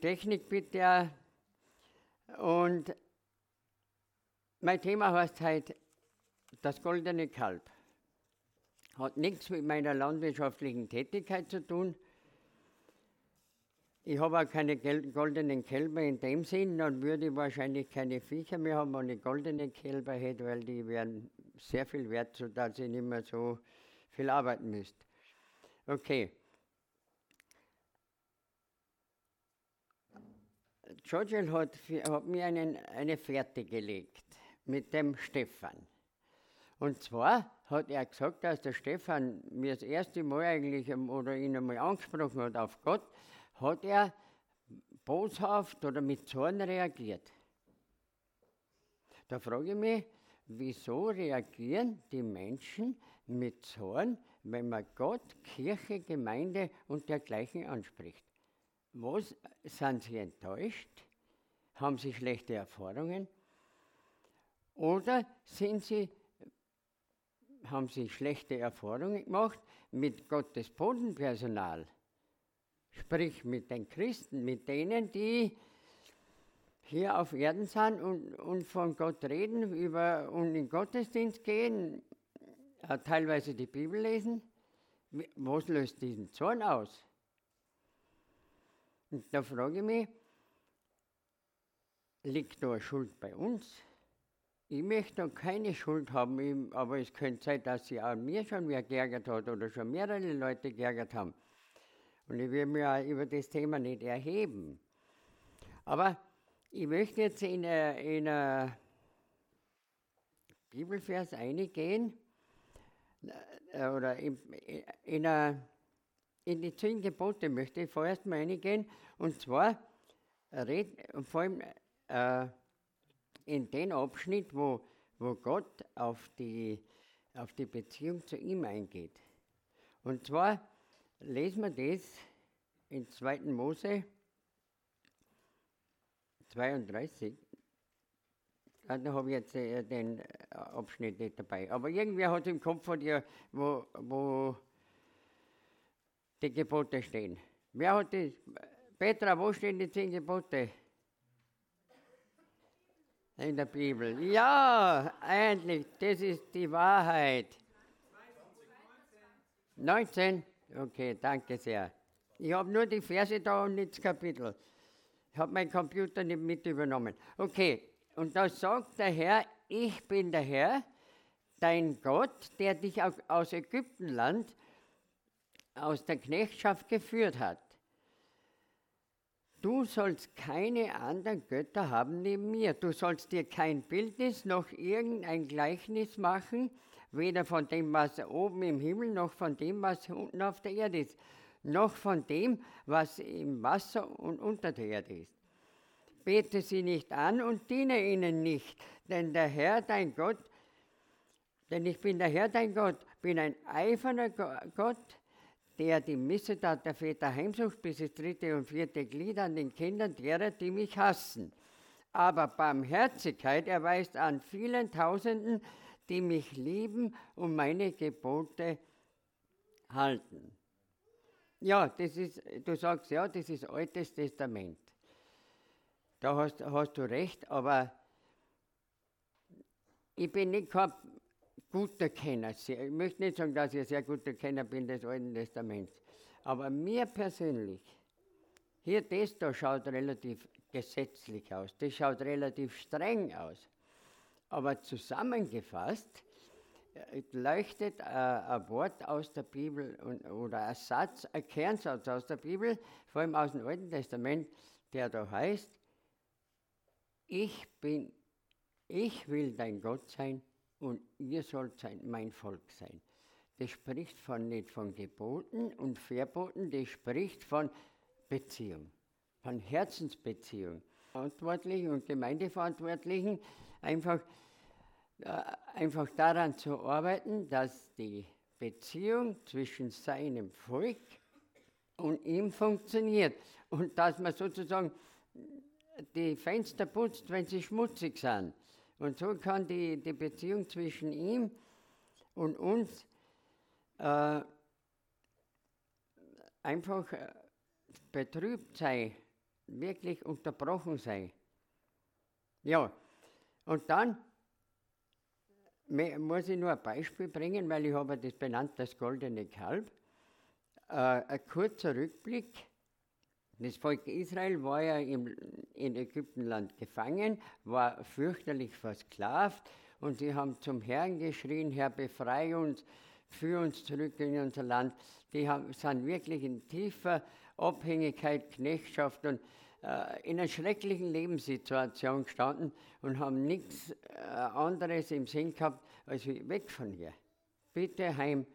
Technik bitte. Und mein Thema heißt heute das goldene Kalb. Hat nichts mit meiner landwirtschaftlichen Tätigkeit zu tun. Ich habe auch keine goldenen Kälber in dem Sinn, dann würde ich wahrscheinlich keine Viecher mehr haben, wenn ich goldene Kälber hätte, weil die wären sehr viel wert, sodass ich nicht mehr so viel arbeiten müsste. Okay. Georgiel hat, hat mir einen, eine Fährte gelegt mit dem Stefan. Und zwar hat er gesagt, dass der Stefan mir das erste Mal eigentlich oder ihn einmal angesprochen hat auf Gott, hat er boshaft oder mit Zorn reagiert. Da frage ich mich, wieso reagieren die Menschen mit Zorn, wenn man Gott, Kirche, Gemeinde und dergleichen anspricht? Was sind sie enttäuscht? Haben sie schlechte Erfahrungen? Oder sind sie, haben sie schlechte Erfahrungen gemacht mit Gottes Bodenpersonal? Sprich mit den Christen, mit denen, die hier auf Erden sind und, und von Gott reden über, und in den Gottesdienst gehen, teilweise die Bibel lesen. Was löst diesen Zorn aus? Und da frage ich mich, liegt da Schuld bei uns? Ich möchte da keine Schuld haben, aber es könnte sein, dass sie an mir schon wer geärgert hat oder schon mehrere Leute geärgert haben. Und ich will mich auch über das Thema nicht erheben. Aber ich möchte jetzt in einen Bibelvers eingehen, äh, oder in, in, eine, in die zehn Gebote möchte ich vorerst mal eingehen. Und zwar red, vor allem äh, in den Abschnitt, wo, wo Gott auf die, auf die Beziehung zu ihm eingeht. Und zwar lesen wir das in 2. Mose 32. Da habe ich jetzt äh, den Abschnitt nicht dabei. Aber irgendwer hat im Kopf von dir, wo, wo die Gebote stehen. Wer hat das? Petra, wo stehen die zehn Gebote? In der Bibel. Ja, endlich, das ist die Wahrheit. 19. Okay, danke sehr. Ich habe nur die Verse da und nicht das Kapitel. Ich habe meinen Computer nicht mit übernommen. Okay, und da sagt der Herr, ich bin der Herr, dein Gott, der dich aus Ägyptenland, aus der Knechtschaft geführt hat. Du sollst keine anderen Götter haben neben mir. Du sollst dir kein Bildnis noch irgendein Gleichnis machen, weder von dem, was oben im Himmel, noch von dem, was unten auf der Erde ist, noch von dem, was im Wasser und unter der Erde ist. Bete sie nicht an und diene ihnen nicht, denn der Herr, dein Gott, denn ich bin der Herr, dein Gott, bin ein eiferner Gott, der die Missetat der Väter heimsucht bis das dritte und vierte Glied an den Kindern derer, die mich hassen. Aber Barmherzigkeit erweist an vielen Tausenden, die mich lieben und meine Gebote halten. Ja, das ist, du sagst ja, das ist Altes Testament. Da hast, hast du recht, aber ich bin nicht kein guter Kenner. Ich möchte nicht sagen, dass ich ein sehr guter Kenner bin des Alten Testaments. Aber mir persönlich, hier das da schaut relativ gesetzlich aus, das schaut relativ streng aus. Aber zusammengefasst äh, leuchtet äh, ein Wort aus der Bibel oder ein Satz, ein Kernsatz aus der Bibel, vor allem aus dem Alten Testament, der da heißt, ich bin, ich will dein Gott sein und ihr sollt sein, mein Volk sein. Das spricht von, nicht von Geboten und Verboten, das spricht von Beziehung, von Herzensbeziehung. Verantwortlichen und Gemeindeverantwortlichen einfach, äh, einfach daran zu arbeiten, dass die Beziehung zwischen seinem Volk und ihm funktioniert und dass man sozusagen die Fenster putzt, wenn sie schmutzig sind. Und so kann die, die Beziehung zwischen ihm und uns äh, einfach äh, betrübt sein, wirklich unterbrochen sei. Ja, und dann muss ich nur ein Beispiel bringen, weil ich habe das benannt, das goldene Kalb. Äh, ein kurzer Rückblick. Das Volk Israel war ja im, in Ägyptenland gefangen, war fürchterlich versklavt und sie haben zum Herrn geschrien, Herr, befreie uns, führe uns zurück in unser Land. Die haben, sind wirklich in tiefer Abhängigkeit, Knechtschaft und äh, in einer schrecklichen Lebenssituation gestanden und haben nichts äh, anderes im Sinn gehabt, als weg von hier. Bitte heim.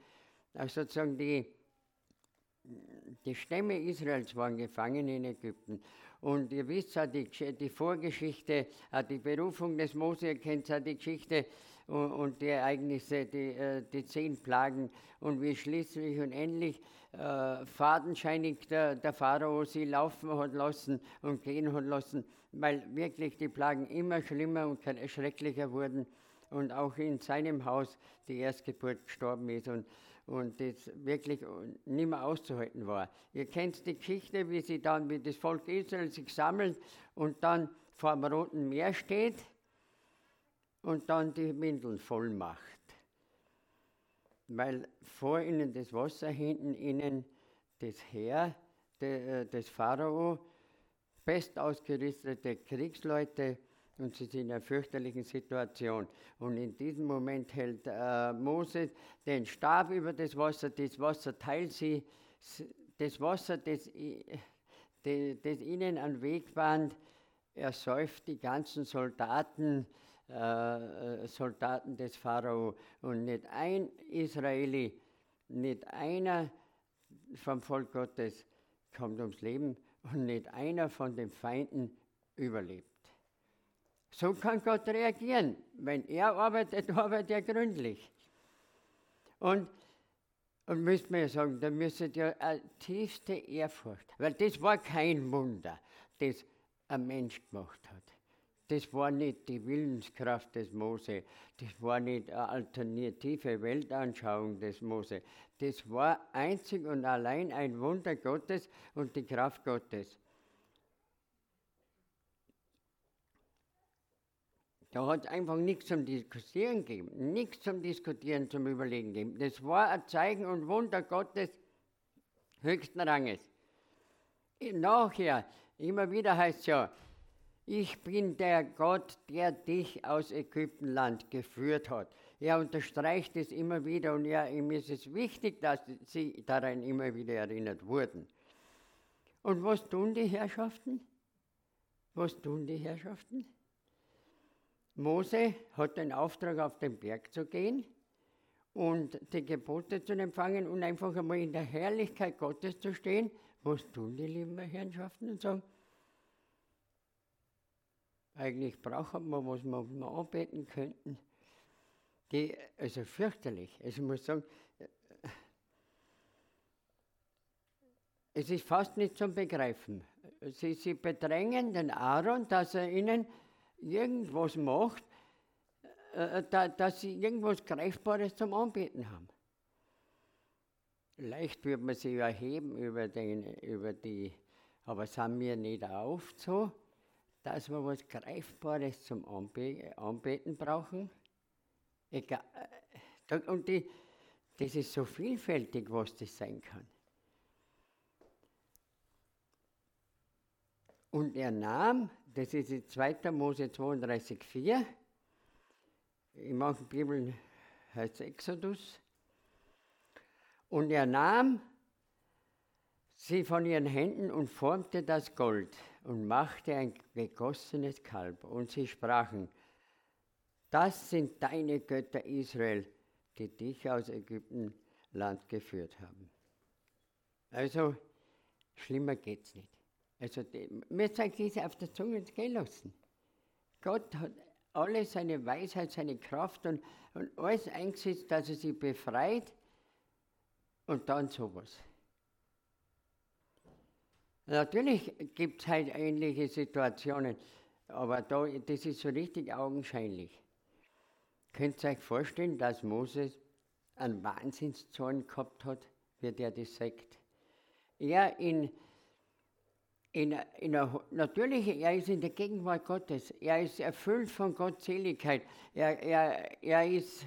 Also sozusagen die, die Stämme Israels waren gefangen in Ägypten. Und ihr wisst ja die, die Vorgeschichte, die Berufung des Mose, ihr kennt ja die Geschichte und, und die Ereignisse, die, äh, die zehn Plagen. Und wie schließlich und endlich äh, fadenscheinig der, der Pharao sie laufen hat lassen und gehen hat lassen, weil wirklich die Plagen immer schlimmer und schrecklicher wurden. Und auch in seinem Haus die Erstgeburt gestorben ist. Und, und das wirklich nicht mehr auszuhalten war. Ihr kennt die Geschichte, wie sie dann, wie das Volk Israel sich sammelt und dann vor dem Roten Meer steht und dann die Windeln voll macht. Weil vor ihnen das Wasser, hinten ihnen das Heer de, des Pharao, best ausgerüstete Kriegsleute und sie sind in einer fürchterlichen Situation. Und in diesem Moment hält äh, Mose den Stab über das Wasser, das Wasser teilt sie, das Wasser, das, das, ihnen an Weg bahnt, ersäuft die ganzen Soldaten, äh, Soldaten des Pharao und nicht ein Israeli, nicht einer vom Volk Gottes kommt ums Leben und nicht einer von den Feinden überlebt. So kann Gott reagieren. Wenn er arbeitet, arbeitet er gründlich. Und, und müsste man ja sagen, da müsste ja eine tiefste Ehrfurcht, weil das war kein Wunder, das ein Mensch gemacht hat. Das war nicht die Willenskraft des Mose, das war nicht eine alternative Weltanschauung des Mose, das war einzig und allein ein Wunder Gottes und die Kraft Gottes. Da hat einfach nichts zum Diskutieren gegeben, nichts zum Diskutieren, zum Überlegen gegeben. Das war ein Zeichen und Wunder Gottes höchsten Ranges. Nachher, immer wieder heißt es ja, ich bin der Gott, der dich aus Ägyptenland geführt hat. Er unterstreicht es immer wieder und ja, ihm ist es wichtig, dass sie daran immer wieder erinnert wurden. Und was tun die Herrschaften? Was tun die Herrschaften? Mose hat den Auftrag, auf den Berg zu gehen und die Gebote zu empfangen und einfach einmal in der Herrlichkeit Gottes zu stehen. Was tun die lieben Herrschaften und sagen, eigentlich brauchen wir, was wir anbeten könnten. Die, also fürchterlich. Also ich muss sagen, es ist fast nicht zum Begreifen. Sie, sie bedrängen den Aaron, dass er ihnen irgendwas macht, äh, da, dass sie irgendwas Greifbares zum Anbeten haben. Leicht wird man sich erheben über, den, über die, aber sind wir nicht auf so dass wir was Greifbares zum Anbeten brauchen. Egal, äh, und die, das ist so vielfältig, was das sein kann. Und er nahm, das ist in 2. Mose 32,4, in manchen Bibeln heißt es Exodus, und er nahm sie von ihren Händen und formte das Gold und machte ein gegossenes Kalb. Und sie sprachen, das sind deine Götter Israel, die dich aus Ägyptenland geführt haben. Also, schlimmer geht's nicht. Also, mir zeigt diese auf der Zunge gehen lassen. Gott hat alle seine Weisheit, seine Kraft und, und alles eingesetzt, dass er sie befreit und dann sowas. Natürlich gibt es halt ähnliche Situationen, aber da, das ist so richtig augenscheinlich. Könnt ihr euch vorstellen, dass Moses einen Wahnsinnszorn gehabt hat, wie der das sagt? Er in, in, in einer, natürlich, er ist in der Gegenwart Gottes. Er ist erfüllt von Gottseligkeit. Er, er, er ist,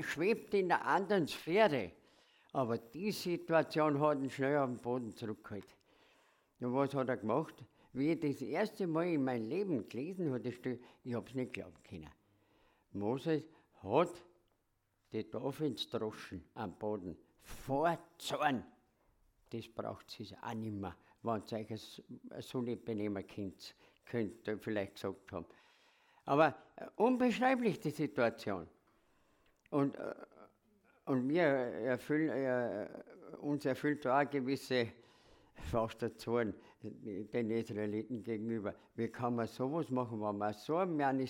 schwebt in einer anderen Sphäre. Aber die Situation hat ihn schnell auf den Boden zurückgeholt. Und was hat er gemacht? Wie ich das erste Mal in meinem Leben gelesen habe, ich habe es nicht glauben können. Moses hat die Teufelsdroschen am Boden vor Zorn. Das braucht es auch nicht mehr wenn ihr euch so nicht benehmen könnt, könnt ihr vielleicht gesagt haben. Aber äh, unbeschreiblich die Situation. Und, äh, und mir erfüllt, äh, uns erfüllt auch eine gewisse Zorn den Israeliten gegenüber. Wie kann man sowas machen, wenn man so eine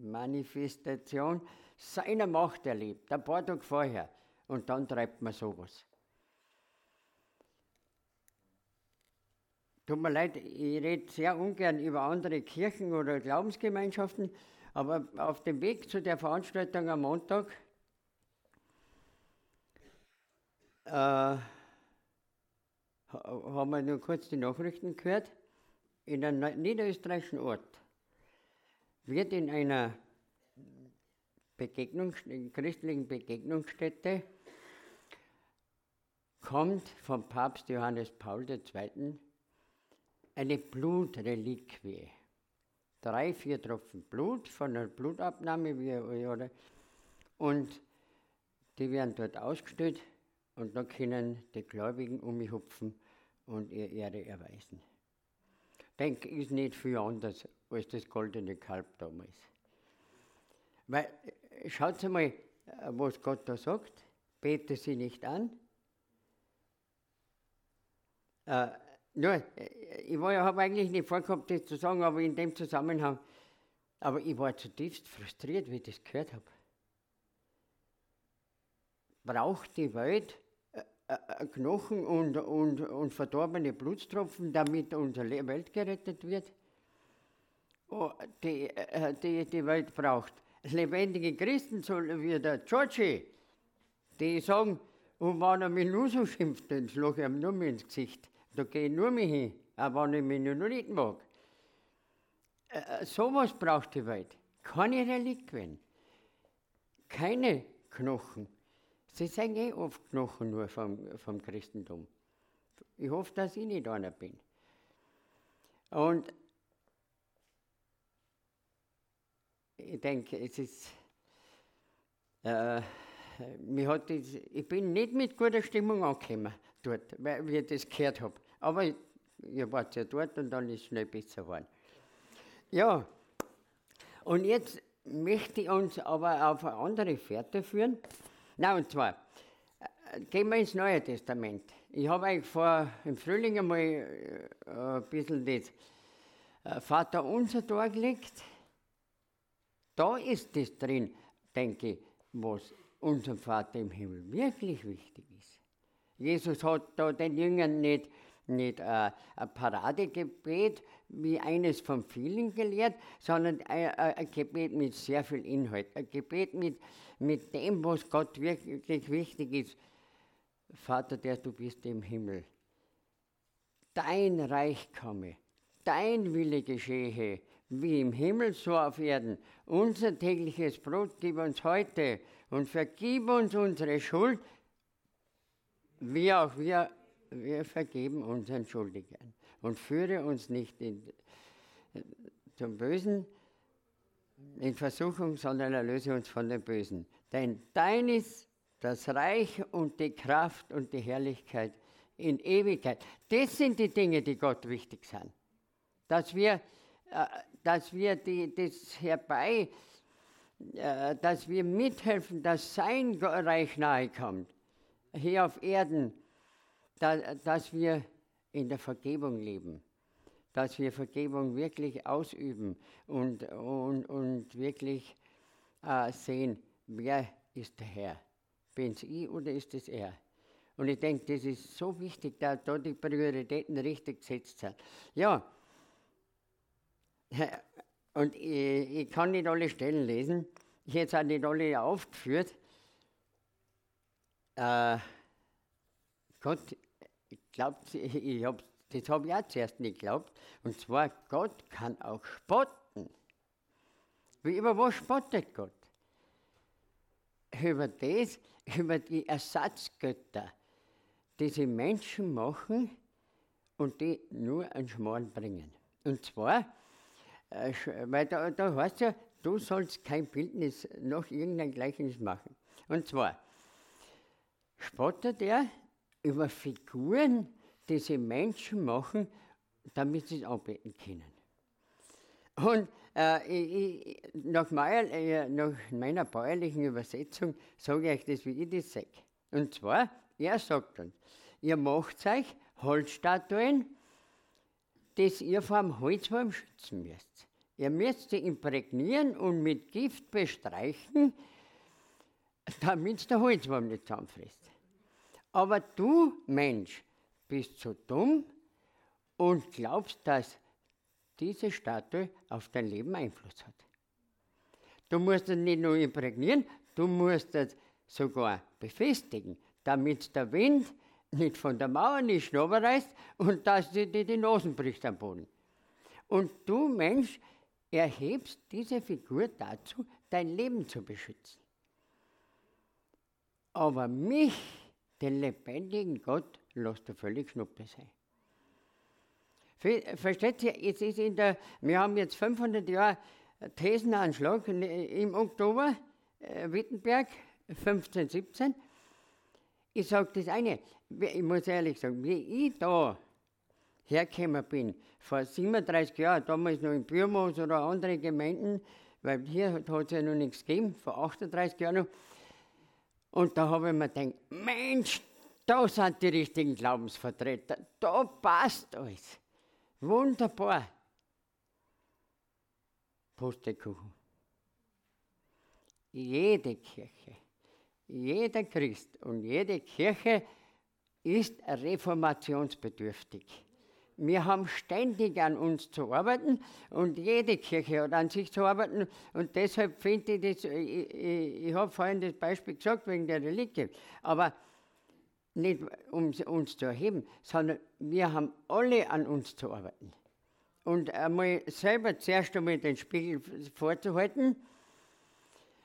Manifestation seiner Macht erlebt, ein paar Tage vorher, und dann treibt man sowas. Tut mir leid, ich rede sehr ungern über andere Kirchen oder Glaubensgemeinschaften, aber auf dem Weg zu der Veranstaltung am Montag äh, haben wir nur kurz die Nachrichten gehört. In einem niederösterreichischen Ort wird in einer Begegnung, christlichen Begegnungsstätte kommt vom Papst Johannes Paul II eine Blutreliquie. Drei, vier Tropfen Blut von einer Blutabnahme, wie, oder, und die werden dort ausgestellt und da können die Gläubigen um mich hupfen und ihr Ehre erweisen. Denke, ist nicht viel anders als das goldene Kalb damals. Weil, schaut mal, was Gott da sagt. Bete sie nicht an. Äh, nur, ich habe eigentlich nicht vorgehabt, das zu sagen, aber in dem Zusammenhang, aber ich war zutiefst frustriert, wie ich das gehört habe. Braucht die Welt äh, äh, Knochen und, und, und verdorbene Blutstropfen, damit unsere Welt gerettet wird? Oh, die, die, die Welt braucht lebendige Christen, so wie der Georgie, die sagen, und wenn er mich nur so schimpft, dann schlage ich ihm nur mehr ins Gesicht. Da gehe ich nur mehr hin, auch wenn ich mich noch nicht mag. Äh, sowas braucht die Welt. Keine Reliquien. Keine Knochen. Sie sagen eh oft Knochen nur vom, vom Christentum. Ich hoffe, dass ich nicht einer bin. Und ich denke, es ist. Äh, hat das, ich bin nicht mit guter Stimmung angekommen dort, weil ich das gehört habe. Aber ihr wart ja dort und dann ist es schnell besser geworden. Ja, und jetzt möchte ich uns aber auf eine andere Fährte führen. Na, und zwar, äh, gehen wir ins Neue Testament. Ich habe euch vor im Frühling einmal äh, ein bisschen das äh, Vater unser dargelegt. Da ist das drin, denke ich, was unserem Vater im Himmel wirklich wichtig ist. Jesus hat da den Jüngern nicht nicht ein Paradegebet wie eines von vielen gelehrt, sondern ein, ein, Gebet mit sehr viel Inhalt. Ein Gebet mit, mit dem, was Gott wirklich wichtig ist. Vater, der du bist im Himmel. Dein Reich komme, dein Wille geschehe, wie im Himmel so auf Erden. Unser tägliches Brot gib uns heute und vergib uns unsere Schuld, wie auch wir wir vergeben unseren Schuldigern und führe uns nicht in, zum Bösen, in Versuchung, sondern erlöse uns von dem Bösen. Denn dein ist das Reich und die Kraft und die Herrlichkeit in Ewigkeit. Das sind die Dinge, die Gott wichtig sind. Dass wir, äh, dass wir die, das herbei, äh, dass wir mithelfen, dass sein Reich nahe kommt, hier auf Erden da, dass wir in der Vergebung leben, dass wir Vergebung wirklich ausüben und, und, und wirklich äh, sehen, wer ist der Herr? Bin es ich oder ist es er? Und ich denke, das ist so wichtig, dass da die Prioritäten richtig gesetzt sind. Ja, und ich, ich kann nicht alle Stellen lesen. Ich hätte es auch nicht alle aufgeführt. Äh, Gott glaubt, ich habe Das habe ich auch zuerst nicht geglaubt. Und zwar, Gott kann auch spotten. Wie über was spottet Gott? Über das, über die Ersatzgötter, die sie Menschen machen und die nur einen Schmarrn bringen. Und zwar, äh, weil da, da heißt ja, du sollst kein Bildnis noch irgendein Gleichnis machen. Und zwar spottet er über Figuren, die sie Menschen machen, damit sie es anbeten können. Und äh, ich, nach, meiner, äh, nach, meiner, bäuerlichen Übersetzung sage ich das, wie ich das sage. Und zwar, er sagt uns, ihr macht euch Holzstatuen, das ihr vom Holzwurm schützen müsst. Ihr müsst sie imprägnieren und mit Gift bestreichen, damit der Holzwurm nicht zusammenfrisst. Aber du, Mensch, bist so dumm und glaubst, dass diese Statue auf dein Leben Einfluss hat. Du musst es nicht nur imprägnieren, du musst es sogar befestigen, damit der Wind nicht von der Mauer nicht reißt und dass dir die, die Nosen bricht am Boden. Und du, Mensch, erhebst diese Figur dazu, dein Leben zu beschützen. Aber mich, den lebendigen Gott, lässt du völlig schnuppe sein. Versteht ihr, es ist in der, wir haben jetzt 500 Jahre Thesenanschlag im Oktober, äh, Wittenberg, 15, 17. Ich sage das eine, ich muss ehrlich sagen, wie ich da hergekommen bin, vor 37 Jahren, damals noch in Bürmos oder andere Gemeinden, weil hier hat es ja noch nichts gegeben, vor 38 Jahren noch. Und da habe ich mir gedacht, Mensch, da sind die richtigen Glaubensvertreter, da passt alles. Wunderbar. Pustekuchen. Jede Kirche, jeder Christ und jede Kirche ist reformationsbedürftig. Wir haben ständig an uns zu arbeiten und jede Kirche hat an sich zu arbeiten. Und deshalb finde ich das, ich, ich, ich habe vorhin das Beispiel gesagt wegen der Reliquie, aber nicht um uns zu erheben, sondern wir haben alle an uns zu arbeiten. Und einmal selber zuerst einmal den Spiegel vorzuhalten.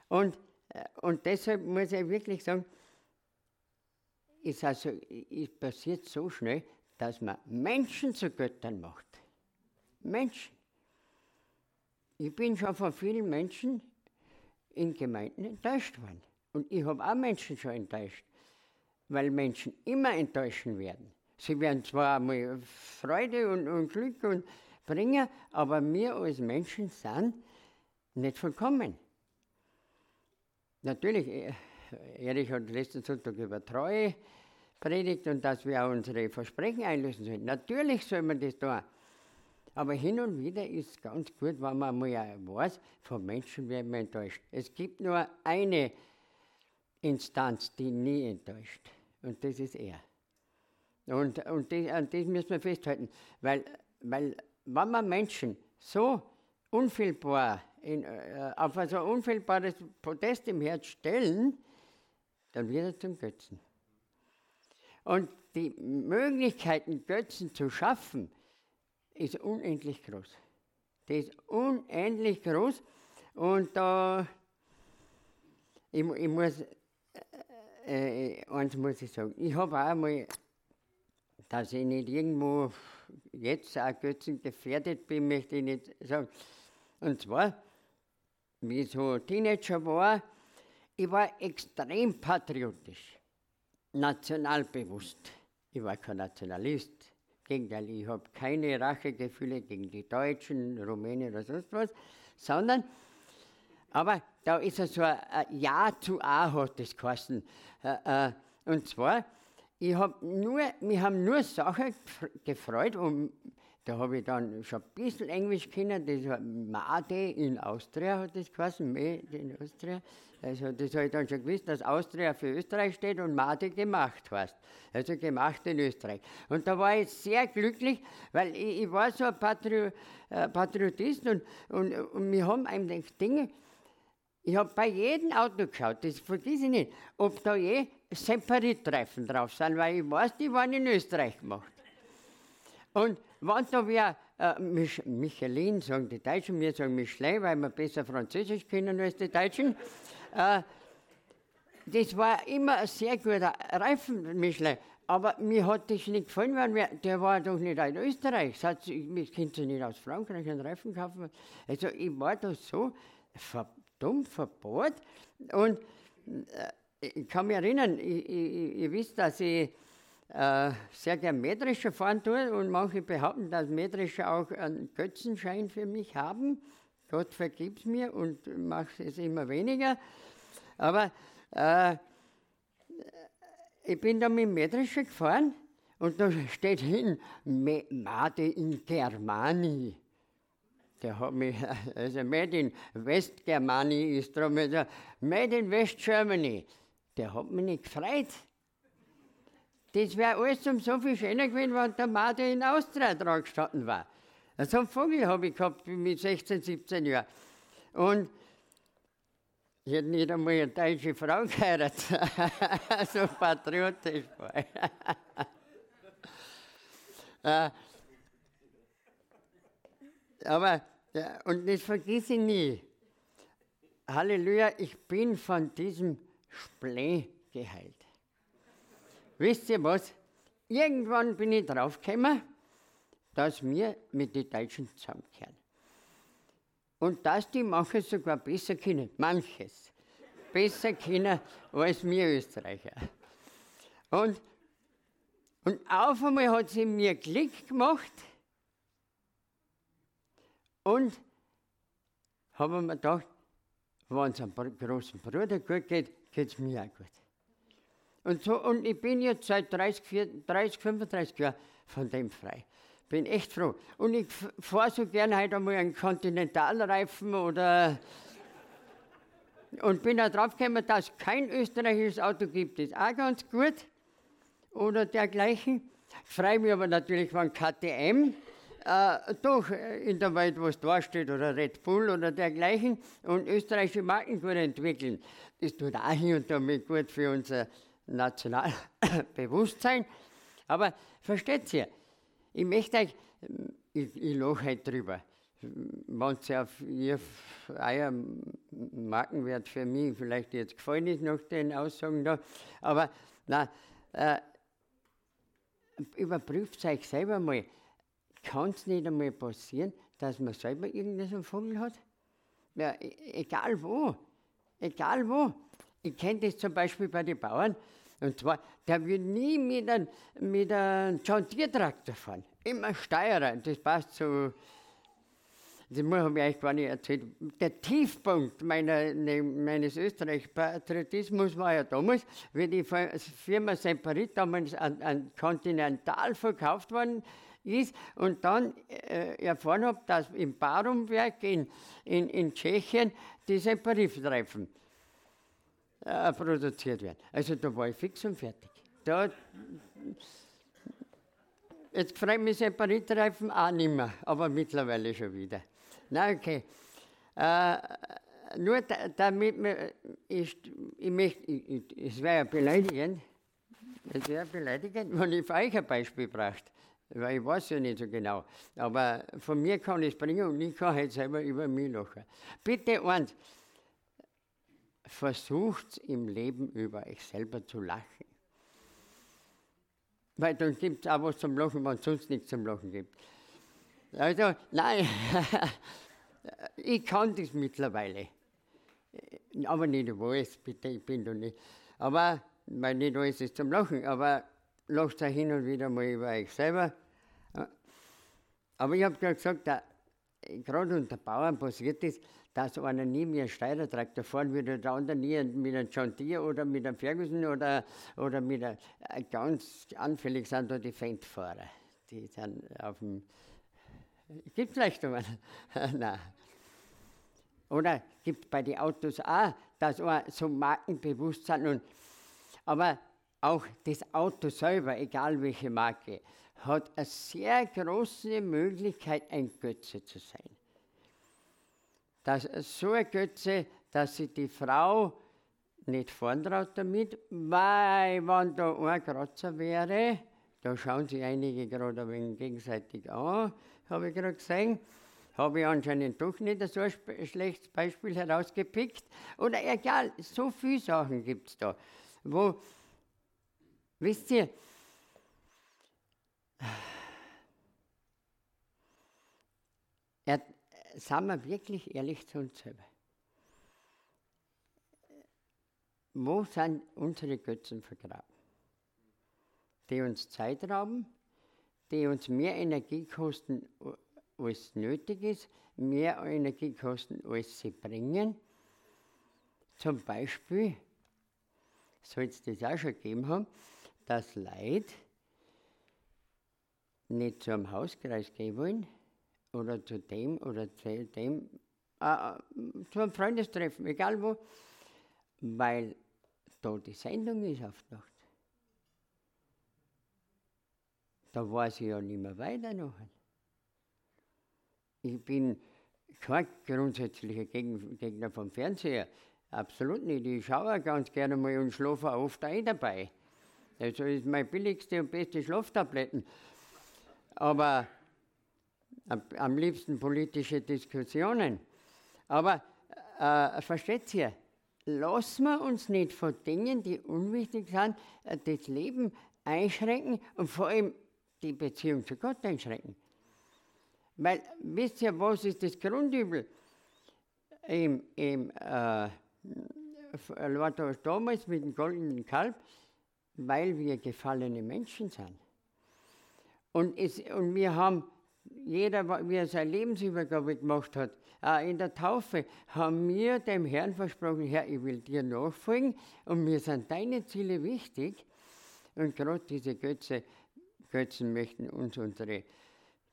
Und, äh, und deshalb muss ich wirklich sagen, ist also, es passiert so schnell, dass man Menschen zu Göttern macht. Menschen. Ich bin schon von vielen Menschen in Gemeinden enttäuscht worden. Und ich habe auch Menschen schon enttäuscht weil Menschen immer enttäuschen werden. Sie werden zwar einmal Freude und, und Glück und bringen, aber wir als Menschen sind nicht vollkommen. Natürlich, äh, Erich hat letzten Sonntag über Treue predigt und dass wir auch unsere Versprechen einlösen sollen. Natürlich soll man das tun. Aber hin und wieder ist es ganz gut, wenn man mal weiß, von Menschen werden wir enttäuscht. Es gibt nur eine Instanz, die nie enttäuscht. Und das ist er. Und, und das, an das müssen wir festhalten, weil, weil wenn man Menschen so unfehlbar, in, äh, auf ein so unfehlbares Podest im Herz stellen, dann wird er zum Götzen. Und die Möglichkeiten, Götzen zu schaffen, ist unendlich groß. Die ist unendlich groß. Und da, ich, ich muss äh, eins muss ich sagen, ich habe auch mal, dass ich nicht irgendwo jetzt auch Götzen gefährdet bin, möchte ich nicht sagen. Und zwar, wie ich so Teenager war, ich war extrem patriotisch, nationalbewusst. Ich war kein Nationalist. Gegenteil, ich habe keine Rachegefühle gegen die Deutschen, Rumänen oder sonst was, sondern aber da ist so ein Ja zu A, hat das geheißen. Äh, äh, und zwar, ich hab nur, wir haben nur Sachen gefreut und da habe ich dann schon ein bisschen Englisch kennen, das war Made in Austria hat das geheißen, Made in Austria. Also das habe ich dann schon gewusst, dass Austria für Österreich steht und Made gemacht heißt. Also gemacht in Österreich. Und da war ich sehr glücklich, weil ich, ich war so ein Patri äh, Patriotist und, und, und wir haben eigentlich Dinge, ich habe bei jedem Auto geschaut, das vergesse ich nicht, ob da je Separatreifen drauf sind, weil ich weiß, die waren in Österreich gemacht. Und wenn da wer äh, Mich Michelin, sagen die Deutschen, wir sagen Michelin, weil wir besser Französisch können als die Deutschen. Äh, das war immer ein sehr guter Reifen, Michelin. Aber mir hat das nicht gefallen, weil wir, der war doch nicht in Österreich. Sagt, ich könnte nicht aus Frankreich einen Reifen kaufen. Also ich war da so dumm verbohrt. Und äh, ich kann mich erinnern, ich, ich, ich wisst, dass ich äh, sehr gern Mähdrescher fahren tue und manche behaupten, dass Mähdrescher auch einen Götzenschein für mich haben. Gott vergib's mir und macht es immer weniger. Aber äh, ich bin da mit Mähdrescher gefahren und da steht hin, Made in Germani. Der hat mich, also Made in West Germany ist drum, also Made in West Germany. Der hat mich nicht gefreut. Das wäre alles um so viel schöner gewesen, wenn der Made in Austria dran gestanden war. So einen Vogel habe ich gehabt mit 16, 17 Jahren. Und ich hätte nicht einmal eine deutsche Frau geheiratet. so patriotisch war ich. Äh, aber, und das vergesse ich nie. Halleluja, ich bin von diesem Splee geheilt. Wisst ihr was? Irgendwann bin ich draufgekommen, dass wir mit den Deutschen zusammenkehren. Und dass die manches sogar besser können, manches besser können als wir Österreicher. Und, und auf einmal hat sie mir Klick gemacht und haben mir gedacht, wenn es einem großen Bruder gut geht, geht es mir auch gut. Und, so, und ich bin jetzt seit 30, 30 35 Jahren von dem frei. Bin echt froh. Und ich fahre so gerne heute einmal einen Kontinentalreifen oder. Und bin auch draufgekommen, dass es kein österreichisches Auto gibt. Das ist auch ganz gut. Oder dergleichen. Freue mich aber natürlich, wenn KTM äh, doch in der Welt was da steht oder Red Bull oder dergleichen und österreichische Marken gut entwickeln. Das tut auch hier und da gut für unser Nationalbewusstsein. Aber versteht ihr, ich möchte euch, ich, ich lache halt drüber, wenn es auf ihr, euer Markenwert für mich vielleicht jetzt gefallen ist nach den Aussagen da, aber na, äh, überprüft euch selber mal, kann es nicht einmal passieren, dass man selber irgendeinen Vogel hat? Ja, e-, egal wo, egal wo. Ich kenne das zum Beispiel bei den Bauern. Und zwar, der will nie mit einem, mit einem John Deere Traktor fahren. Immer Steuerer. Das passt so. Das habe ich euch gar nicht erzählt. Der Tiefpunkt meiner, ne, meines Österreich-Patriotismus war ja damals, wie die Firma Semperit damals an, an Continental verkauft worden ist und dann äh, erfahren habe, dass im Barumwerk in, in, in Tschechien die Semperit-Reifen äh, produziert werden. Also da war ich fix und fertig. Da, jetzt freut mich Separatreifen auch nicht mehr, aber mittlerweile schon wieder. Na okay. Äh, nur da, damit wir, ich, ich möchte, es wäre ja beleidigend, es wäre beleidigend, wenn ich für euch ein Beispiel braucht. Weil ich weiß ja nicht so genau. Aber von mir kann ich es bringen und ich kann halt selber über mich lachen. Bitte eins, versucht im Leben über euch selber zu lachen. Weil dann gibt es auch was zum Lachen, wenn es sonst nichts zum Lachen gibt. Also, nein, ich kann das mittlerweile. Aber nicht alles, bitte, ich bin da nicht. Aber, weil nicht alles ist zum Lachen, aber lacht euch hin und wieder mal über euch selber. Aber ich habe gerade gesagt, gerade unter Bauern passiert ist, dass einer nie mehr einen Steuertraktor fahren würde, der andere nie mit einem John Deere oder mit einem Ferguson oder, oder mit einem, äh, ganz anfällig sind da die Fendfahrer. Die sind auf dem, gibt vielleicht einmal? Nein. Oder gibt bei den Autos auch, dass auch so markenbewusst sind. Und, aber auch das Auto selber, egal welche Marke, hat eine sehr große Möglichkeit, ein Götze zu sein dass so ein Götze, dass sich die Frau nicht fahren traut damit, weil wenn da ein Kratzer wäre, Da schauen sich einige gerade ein wenig gegenseitig an, habe ich gerade gesehen. Habe ich anscheinend doch nicht so ein schlechtes Beispiel herausgepickt. Oder egal, so viele Sachen gibt es da, wo, wisst ihr, er, sind wir wirklich ehrlich zu uns selber? Wo sind unsere Götzen vergraben? Die uns Zeit rauben, die uns mehr Energie kosten, als nötig ist, mehr Energie kosten, als sie bringen. Zum Beispiel soll es das auch schon gegeben haben, dass Leute nicht zu einem Hauskreis gehen wollen oder zu dem oder zu dem, äh, zu einem Freundestreffen, egal wo, weil da die Sendung ist auf Nacht. Da weiß ich ja nicht mehr weiter nachher. Ich bin kein grundsätzlicher Gegner vom Fernseher. Absolut nicht. Ich schaue ganz gerne mal und schlafe oft ein dabei. Also ist meine billigste und beste Schlaftabletten. Aber am liebsten politische Diskussionen. Aber äh, versteht ihr, lassen wir uns nicht von Dingen, die unwichtig sind, äh, das Leben einschränken und vor allem die Beziehung zu Gott einschränken. Weil, wisst ihr, was ist das Grundübel? Im, im, äh, damals mit dem goldenen Kalb, weil wir gefallene Menschen sind. Und, es, und wir haben jeder, wie er seine Lebensübergabe gemacht hat, auch in der Taufe, haben wir dem Herrn versprochen, Herr, ich will dir nachfolgen und mir sind deine Ziele wichtig. Und gerade diese Götze, Götzen möchten uns unsere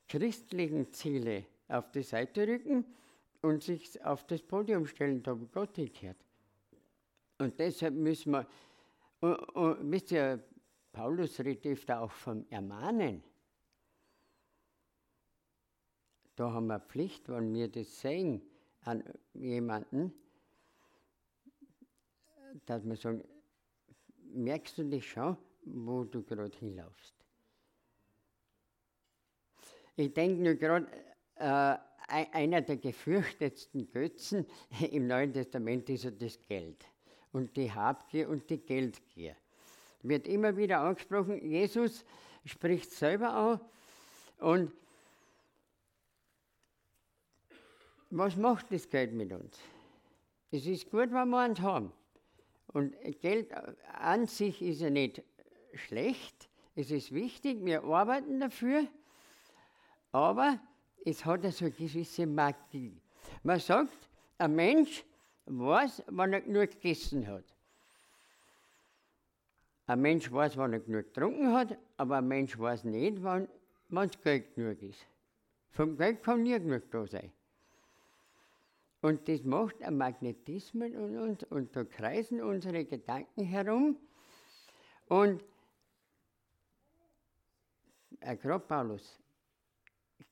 christlichen Ziele auf die Seite rücken und sich auf das Podium stellen, da wo Gott hingehört. Und deshalb müssen wir, und, und, wisst ihr, Paulus redet auch vom Ermahnen. Da haben wir Pflicht, wenn wir das sehen an jemanden, dass wir sagen, merkst du dich schon, wo du gerade hinlaufst? Ich denke nur gerade, äh, einer der gefürchtetsten Götzen im Neuen Testament ist ja das Geld und die Habgier und die Geldgier. Wird immer wieder angesprochen, Jesus spricht selber an und was macht das Geld mit uns? Es ist gut, wenn wir eins haben. Und Geld an sich ist ja nicht schlecht. Es ist wichtig, wir arbeiten dafür. Aber es hat also eine gewisse Magie. Man sagt, ein Mensch weiß, wann er genug gegessen hat. Ein Mensch weiß, wann er genug getrunken hat, aber ein Mensch weiß nicht, wann es Geld genug ist. Vom Geld kann nie genug da sein. Und das macht ein Magnetismus in uns und da kreisen unsere Gedanken herum. Und äh, gerade Paulus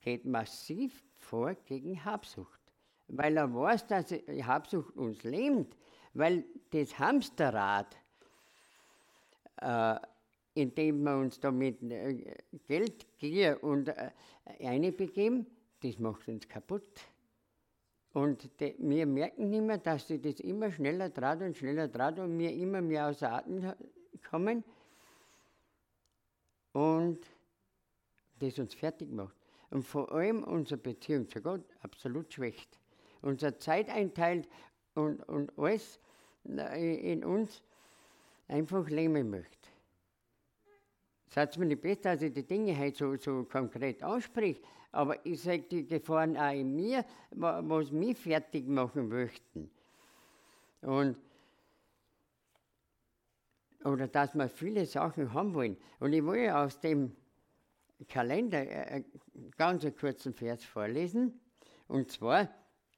geht massiv vor gegen Habsucht, weil er weiß, dass Habsucht uns lähmt, weil das Hamsterrad, äh, indem wir uns damit äh, Geldgier und äh, einbegeben, das macht uns kaputt. Und wir merken nicht mehr, dass sie das immer schneller trat und schneller trat und wir immer mehr aus Atem kommen und das uns fertig macht. Und vor allem unsere Beziehung zu Gott absolut schwächt. Unsere Zeit einteilt und, und alles in uns einfach lähmen möchte. Sagt mir nicht besser, dass ich die Dinge halt so, so konkret ausspreche, aber ich sage die Gefahren auch in mir, was mich fertig machen möchten. Und oder dass wir viele Sachen haben wollen. Und ich will aus dem Kalender einen ganz kurzen Vers vorlesen. Und zwar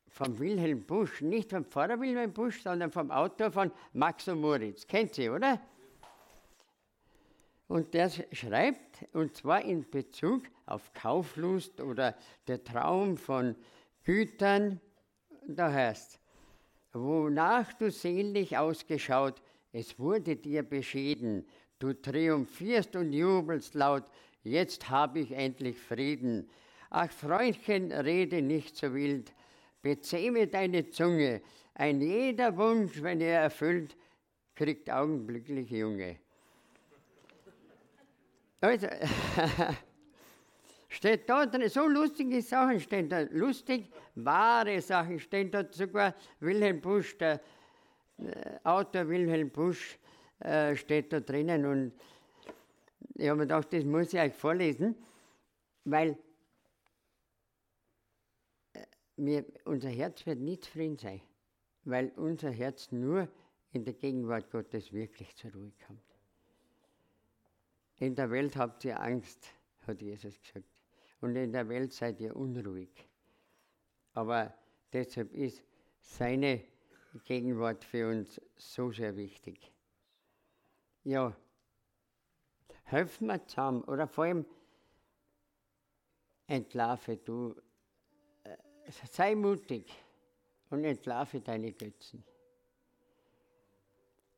von Wilhelm Busch, nicht vom Pfarrer Wilhelm Busch, sondern vom Autor von Max und Moritz. Kennt Sie, oder? Und der schreibt, und zwar in Bezug auf Kauflust oder der Traum von Gütern, da heißt, wonach du sehnlich ausgeschaut, es wurde dir beschieden, Du triumphierst und jubelst laut, jetzt habe ich endlich Frieden. Ach Freundchen, rede nicht so wild, bezähme deine Zunge, ein jeder Wunsch, wenn er erfüllt, kriegt augenblicklich Junge. Also, steht da drin, so lustige Sachen stehen da, lustig, wahre Sachen stehen da sogar Wilhelm Busch, der äh, Autor Wilhelm Busch, äh, steht da drinnen und ich habe mir gedacht, das muss ich euch vorlesen, weil äh, mir, unser Herz wird nicht zufrieden sein, weil unser Herz nur in der Gegenwart Gottes wirklich zur Ruhe kommt. In der Welt habt ihr Angst, hat Jesus gesagt. Und in der Welt seid ihr unruhig. Aber deshalb ist seine Gegenwart für uns so sehr wichtig ja, helfen wir zusammen oder vor allem entlarve du, äh, sei mutig und entlarve deine Götzen.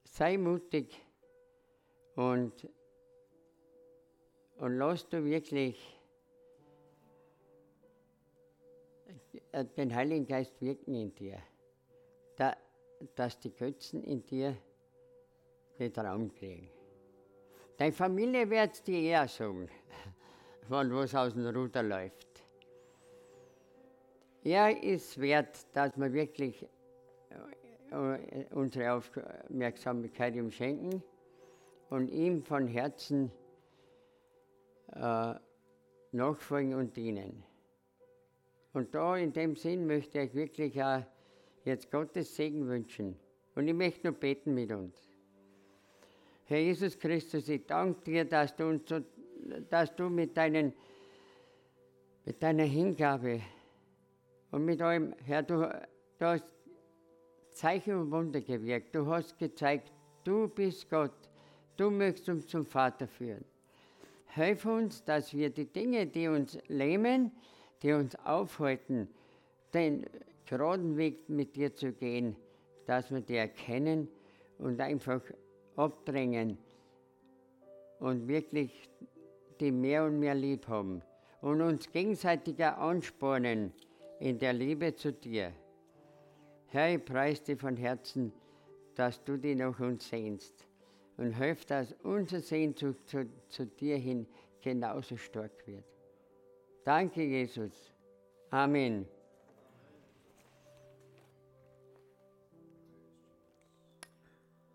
Sei mutig und, und lass du wirklich den Heiligen Geist wirken in dir, da, dass die Götzen in dir nicht Raum kriegen. Deine Familie wird dir eher sagen, von was aus dem Ruder läuft. Er ist wert, dass wir wirklich äh, unsere Aufmerksamkeit ihm schenken und ihm von Herzen äh, nachfolgen und dienen. Und da in dem Sinn möchte ich wirklich auch jetzt Gottes Segen wünschen. Und ich möchte nur beten mit uns. Herr Jesus Christus, ich danke dir, dass du, uns so, dass du mit, deinen, mit deiner Hingabe und mit eurem, Herr, du, du hast Zeichen und Wunder gewirkt. Du hast gezeigt, du bist Gott. Du möchtest uns zum Vater führen. Hilf uns, dass wir die Dinge, die uns lähmen, die uns aufhalten, den geraden Weg mit dir zu gehen, dass wir die erkennen und einfach abdrängen und wirklich die mehr und mehr lieb haben und uns gegenseitiger anspornen in der Liebe zu dir. Herr, ich preise dich von Herzen, dass du dich nach uns sehnst und hilf, dass unser Sehnsucht zu, zu dir hin genauso stark wird. Danke, Jesus. Amen.